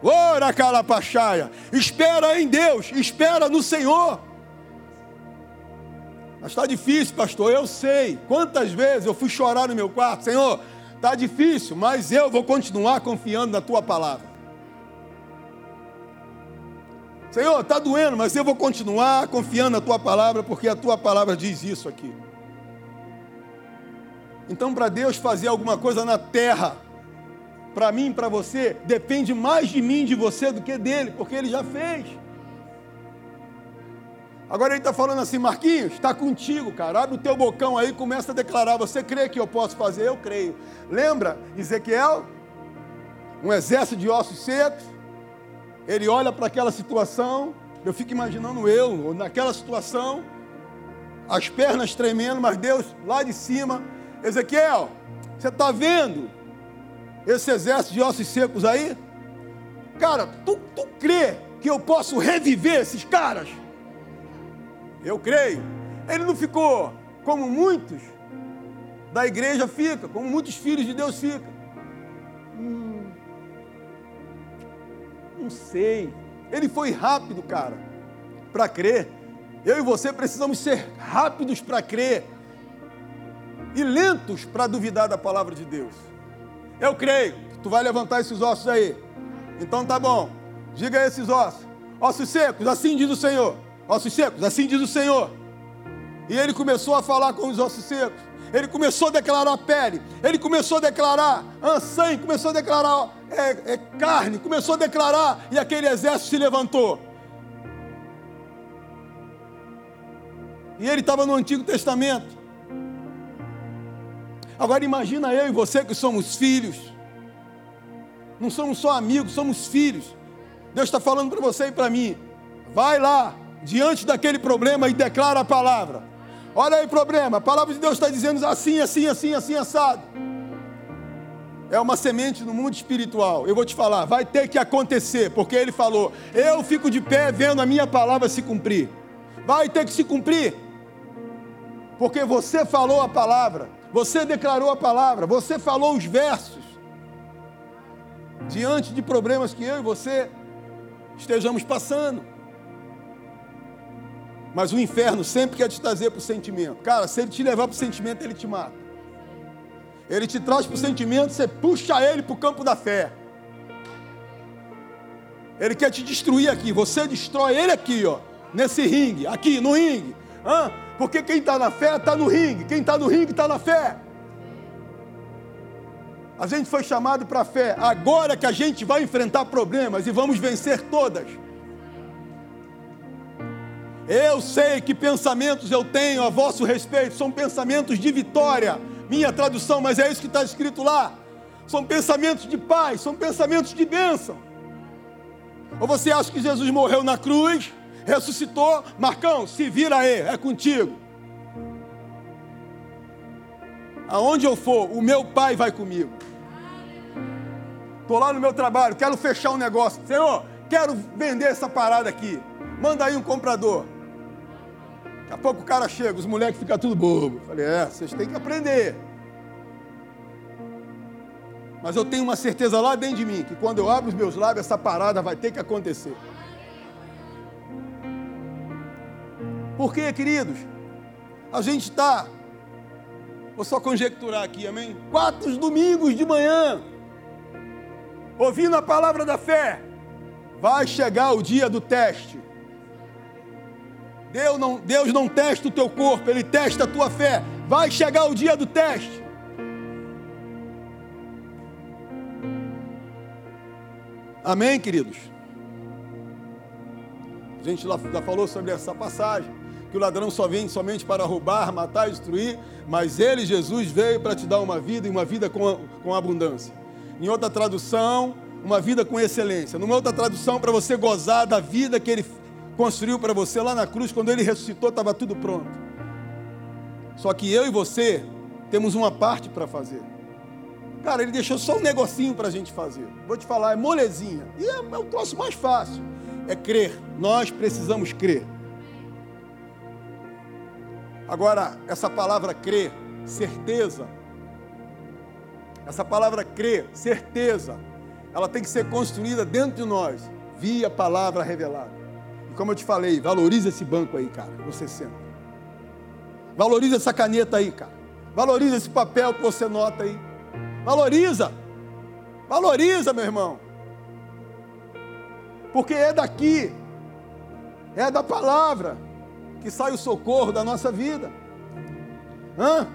Ora, calapachaia. Espera em Deus. Espera no Senhor. Mas está difícil, pastor, eu sei. Quantas vezes eu fui chorar no meu quarto, Senhor, está difícil, mas eu vou continuar confiando na tua palavra. Senhor, está doendo, mas eu vou continuar confiando na tua palavra, porque a tua palavra diz isso aqui. Então, para Deus fazer alguma coisa na terra, para mim, para você, depende mais de mim, de você, do que dele, porque ele já fez. Agora ele está falando assim, Marquinhos, está contigo, cara. Abre o teu bocão aí começa a declarar. Você crê que eu posso fazer? Eu creio. Lembra Ezequiel? Um exército de ossos secos. Ele olha para aquela situação. Eu fico imaginando eu, naquela situação, as pernas tremendo, mas Deus lá de cima. Ezequiel, você está vendo esse exército de ossos secos aí? Cara, tu, tu crê que eu posso reviver esses caras? Eu creio. Ele não ficou como muitos da igreja fica, como muitos filhos de Deus ficam. Hum, não sei. Ele foi rápido, cara, para crer. Eu e você precisamos ser rápidos para crer e lentos para duvidar da palavra de Deus. Eu creio. Tu vai levantar esses ossos aí. Então tá bom. Diga a esses ossos. Ossos secos, assim diz o Senhor ossos secos, assim diz o Senhor. E ele começou a falar com os ossos secos. Ele começou a declarar pele. Ele começou a declarar ah, sangue. Começou a declarar é, é, carne. Começou a declarar. E aquele exército se levantou. E ele estava no Antigo Testamento. Agora imagina eu e você que somos filhos. Não somos só amigos, somos filhos. Deus está falando para você e para mim. Vai lá, diante daquele problema e declara a palavra. Olha aí problema, a palavra de Deus está dizendo assim, assim, assim, assim, assado. É uma semente no mundo espiritual. Eu vou te falar, vai ter que acontecer, porque ele falou: Eu fico de pé vendo a minha palavra se cumprir. Vai ter que se cumprir, porque você falou a palavra, você declarou a palavra, você falou os versos. Diante de problemas que eu e você estejamos passando. Mas o inferno sempre quer te trazer para o sentimento. Cara, se ele te levar para o sentimento, ele te mata. Ele te traz para o sentimento, você puxa ele para o campo da fé. Ele quer te destruir aqui, você destrói ele aqui, ó. nesse ringue, aqui no ringue. Hã? Porque quem está na fé está no ringue, quem está no ringue está na fé. A gente foi chamado para a fé. Agora que a gente vai enfrentar problemas e vamos vencer todas. Eu sei que pensamentos eu tenho a vosso respeito, são pensamentos de vitória. Minha tradução, mas é isso que está escrito lá. São pensamentos de paz, são pensamentos de bênção. Ou você acha que Jesus morreu na cruz, ressuscitou? Marcão, se vira aí, é contigo. Aonde eu for, o meu pai vai comigo. Estou lá no meu trabalho, quero fechar um negócio. Senhor, quero vender essa parada aqui. Manda aí um comprador. Daqui a pouco o cara chega, os moleques ficam tudo bobo. Falei, é, vocês têm que aprender. Mas eu tenho uma certeza lá dentro de mim que quando eu abro os meus lábios, essa parada vai ter que acontecer. Por quê, queridos? A gente está, vou só conjecturar aqui, amém? Quatro domingos de manhã, ouvindo a palavra da fé, vai chegar o dia do teste. Deus não, Deus não testa o teu corpo, Ele testa a tua fé. Vai chegar o dia do teste. Amém, queridos? A gente já falou sobre essa passagem, que o ladrão só vem somente para roubar, matar e destruir, mas ele, Jesus, veio para te dar uma vida e uma vida com, com abundância. Em outra tradução, uma vida com excelência. Numa outra tradução, para você gozar da vida que ele construiu para você lá na cruz, quando ele ressuscitou, estava tudo pronto. Só que eu e você temos uma parte para fazer. Cara, ele deixou só um negocinho para a gente fazer. Vou te falar, é molezinha. E é, é o troço mais fácil. É crer. Nós precisamos crer. Agora, essa palavra crer, certeza. Essa palavra crer, certeza ela tem que ser construída dentro de nós, via palavra revelada. E como eu te falei, valoriza esse banco aí, cara, você senta. Valoriza essa caneta aí, cara. Valoriza esse papel que você nota aí. Valoriza. Valoriza, meu irmão. Porque é daqui, é da palavra que sai o socorro da nossa vida. Hã?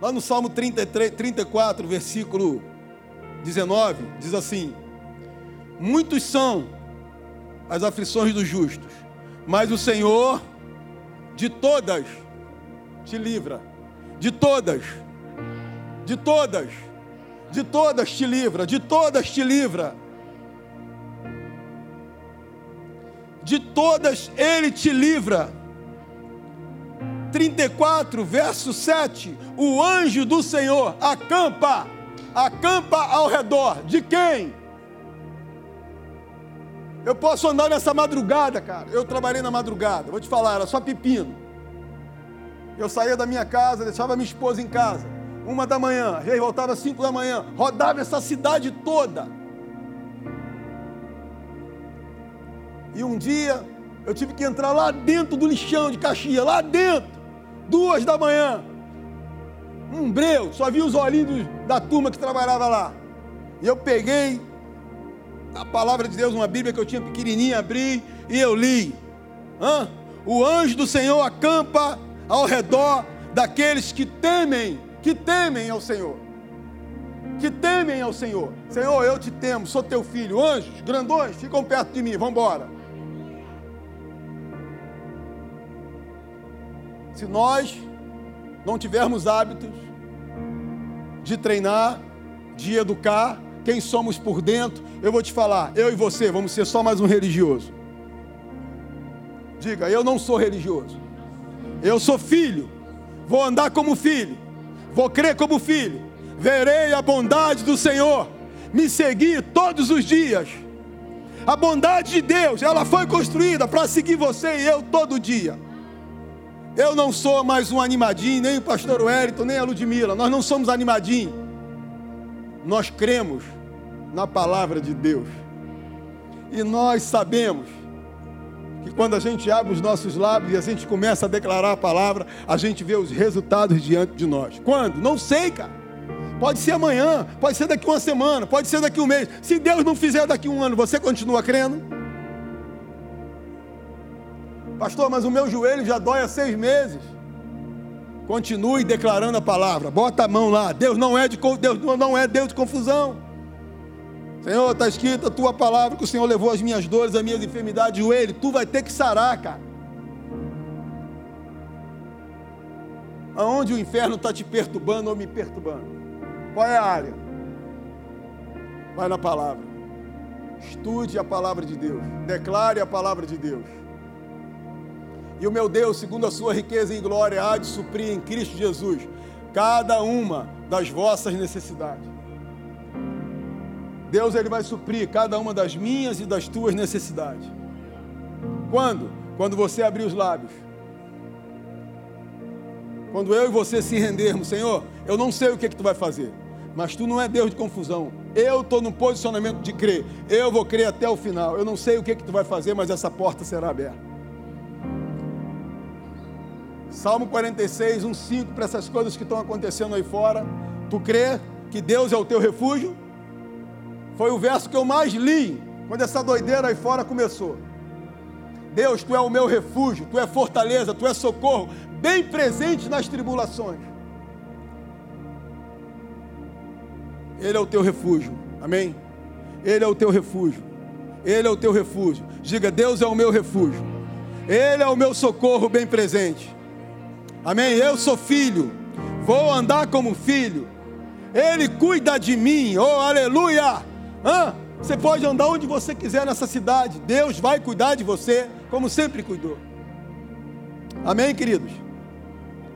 Lá no Salmo 33, 34, versículo 19, diz assim: Muitos são as aflições dos justos, mas o Senhor de todas te livra. De todas, de todas, de todas te livra, de todas te livra. De todas ele te livra. 34, verso 7. O anjo do Senhor acampa, acampa ao redor de quem? Eu posso andar nessa madrugada, cara. Eu trabalhei na madrugada, vou te falar, era só pepino. Eu saía da minha casa, deixava minha esposa em casa, uma da manhã, vezes voltava às cinco da manhã, rodava essa cidade toda. E um dia eu tive que entrar lá dentro do lixão de Caxias, lá dentro duas da manhã. Um breu, só vi os olhinhos da turma que trabalhava lá. E eu peguei a palavra de Deus, uma Bíblia que eu tinha pequenininha, abri e eu li. Hã? O anjo do Senhor acampa ao redor daqueles que temem, que temem ao Senhor. Que temem ao Senhor. Senhor, eu te temo, sou teu filho. Anjos, grandões, ficam perto de mim, vamos embora. Se nós não tivermos hábitos de treinar, de educar, quem somos por dentro, eu vou te falar, eu e você vamos ser só mais um religioso. Diga, eu não sou religioso. Eu sou filho. Vou andar como filho. Vou crer como filho. Verei a bondade do Senhor. Me seguir todos os dias. A bondade de Deus, ela foi construída para seguir você e eu todo dia. Eu não sou mais um animadinho, nem o pastor Wellington, nem a Ludmila. Nós não somos animadinhos. Nós cremos na palavra de Deus. E nós sabemos que quando a gente abre os nossos lábios e a gente começa a declarar a palavra, a gente vê os resultados diante de nós. Quando? Não sei, cara. Pode ser amanhã, pode ser daqui uma semana, pode ser daqui um mês. Se Deus não fizer daqui um ano, você continua crendo? Pastor, mas o meu joelho já dói há seis meses. Continue declarando a palavra. Bota a mão lá. Deus não é de Deus não é Deus de confusão. Senhor, está escrita a tua palavra que o Senhor levou as minhas dores, as minhas enfermidades, joelho. Tu vai ter que sarar, cara. Aonde o inferno está te perturbando ou me perturbando? Qual é a área? Vai na palavra. Estude a palavra de Deus. Declare a palavra de Deus. E o meu Deus, segundo a sua riqueza em glória, há de suprir em Cristo Jesus cada uma das vossas necessidades. Deus ele vai suprir cada uma das minhas e das tuas necessidades. Quando? Quando você abrir os lábios. Quando eu e você se rendermos, Senhor, eu não sei o que, é que tu vai fazer, mas tu não é Deus de confusão. Eu estou no posicionamento de crer. Eu vou crer até o final. Eu não sei o que, é que tu vai fazer, mas essa porta será aberta. Salmo 46, 1, 5, para essas coisas que estão acontecendo aí fora. Tu crê que Deus é o teu refúgio? Foi o verso que eu mais li quando essa doideira aí fora começou. Deus, tu é o meu refúgio, tu é fortaleza, tu é socorro, bem presente nas tribulações. Ele é o teu refúgio. Amém? Ele é o teu refúgio. Ele é o teu refúgio. Diga: Deus é o meu refúgio. Ele é o meu socorro bem presente. Amém? Eu sou filho. Vou andar como filho. Ele cuida de mim. Oh, aleluia! Hã? Você pode andar onde você quiser nessa cidade. Deus vai cuidar de você, como sempre cuidou. Amém, queridos?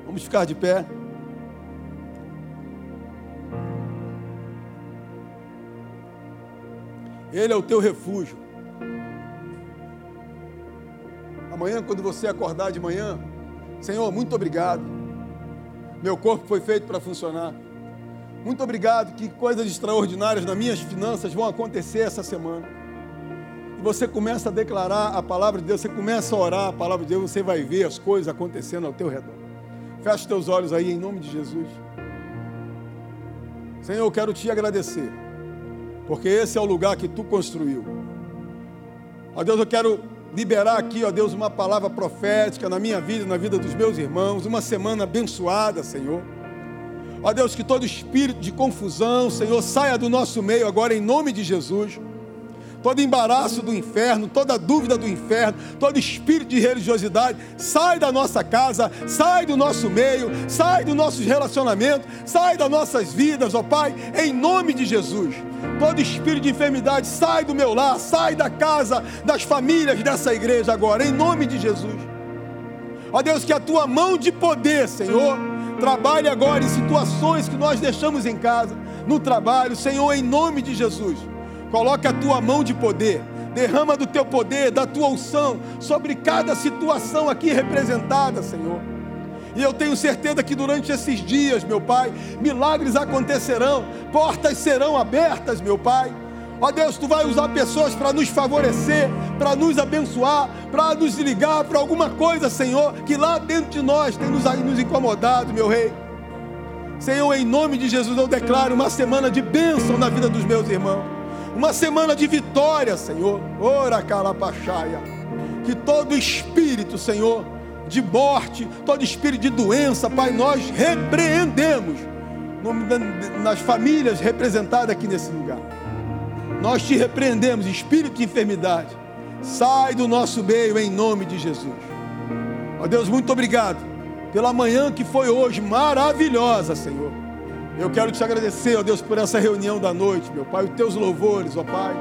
Vamos ficar de pé. Ele é o teu refúgio. Amanhã, quando você acordar de manhã, Senhor, muito obrigado. Meu corpo foi feito para funcionar. Muito obrigado que coisas extraordinárias nas minhas finanças vão acontecer essa semana. E você começa a declarar a palavra de Deus, você começa a orar a palavra de Deus, você vai ver as coisas acontecendo ao teu redor. Feche teus olhos aí em nome de Jesus. Senhor, eu quero te agradecer porque esse é o lugar que tu construiu. Ó Deus, eu quero liberar aqui, ó Deus, uma palavra profética na minha vida, na vida dos meus irmãos, uma semana abençoada, Senhor. Ó Deus, que todo espírito de confusão, Senhor, saia do nosso meio agora em nome de Jesus todo embaraço do inferno, toda dúvida do inferno, todo espírito de religiosidade, sai da nossa casa, sai do nosso meio, sai dos nossos relacionamentos, sai das nossas vidas, ó Pai, em nome de Jesus. Todo espírito de enfermidade sai do meu lar, sai da casa, das famílias dessa igreja agora, em nome de Jesus. Ó Deus, que a tua mão de poder, Senhor, trabalhe agora em situações que nós deixamos em casa, no trabalho, Senhor, em nome de Jesus. Coloque a tua mão de poder, derrama do teu poder, da tua unção sobre cada situação aqui representada, Senhor. E eu tenho certeza que durante esses dias, meu Pai, milagres acontecerão, portas serão abertas, meu Pai. Ó Deus, tu vai usar pessoas para nos favorecer, para nos abençoar, para nos ligar para alguma coisa, Senhor, que lá dentro de nós tem nos, nos incomodado, meu Rei. Senhor, em nome de Jesus, eu declaro uma semana de bênção na vida dos meus irmãos uma semana de vitória, Senhor. Ora calapachaia. Que todo espírito, Senhor, de morte, todo espírito de doença, Pai, nós repreendemos nas famílias representadas aqui nesse lugar. Nós te repreendemos, espírito de enfermidade. Sai do nosso meio em nome de Jesus. Ó Deus, muito obrigado pela manhã que foi hoje maravilhosa, Senhor eu quero te agradecer, ó Deus, por essa reunião da noite, meu Pai, os teus louvores, ó Pai.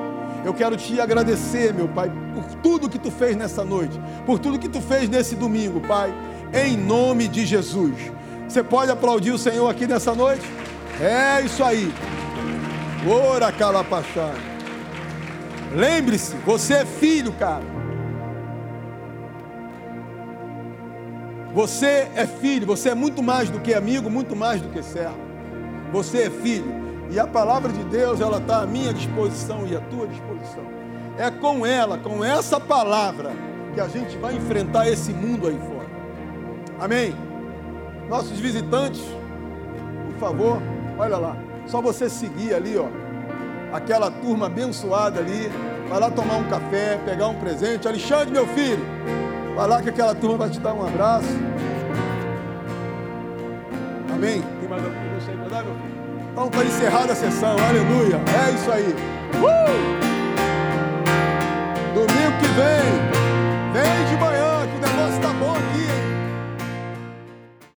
Eu quero te agradecer, meu Pai, por tudo que tu fez nessa noite, por tudo que tu fez nesse domingo, Pai, em nome de Jesus. Você pode aplaudir o Senhor aqui nessa noite? É isso aí. Ora calapachá. Lembre-se, você é filho, cara. Você é filho, você é muito mais do que amigo, muito mais do que servo. Você é filho. E a palavra de Deus, ela está à minha disposição e à tua disposição. É com ela, com essa palavra, que a gente vai enfrentar esse mundo aí fora. Amém? Nossos visitantes, por favor, olha lá. Só você seguir ali, ó, aquela turma abençoada ali, vai lá tomar um café, pegar um presente. Alexandre, meu filho, vai lá que aquela turma vai te dar um abraço. Amém? Tem mais alguma coisa aí para dar, meu filho? Então está encerrada a sessão, aleluia. É isso aí. Uh! Domingo que vem, vem de manhã que o negócio está bom.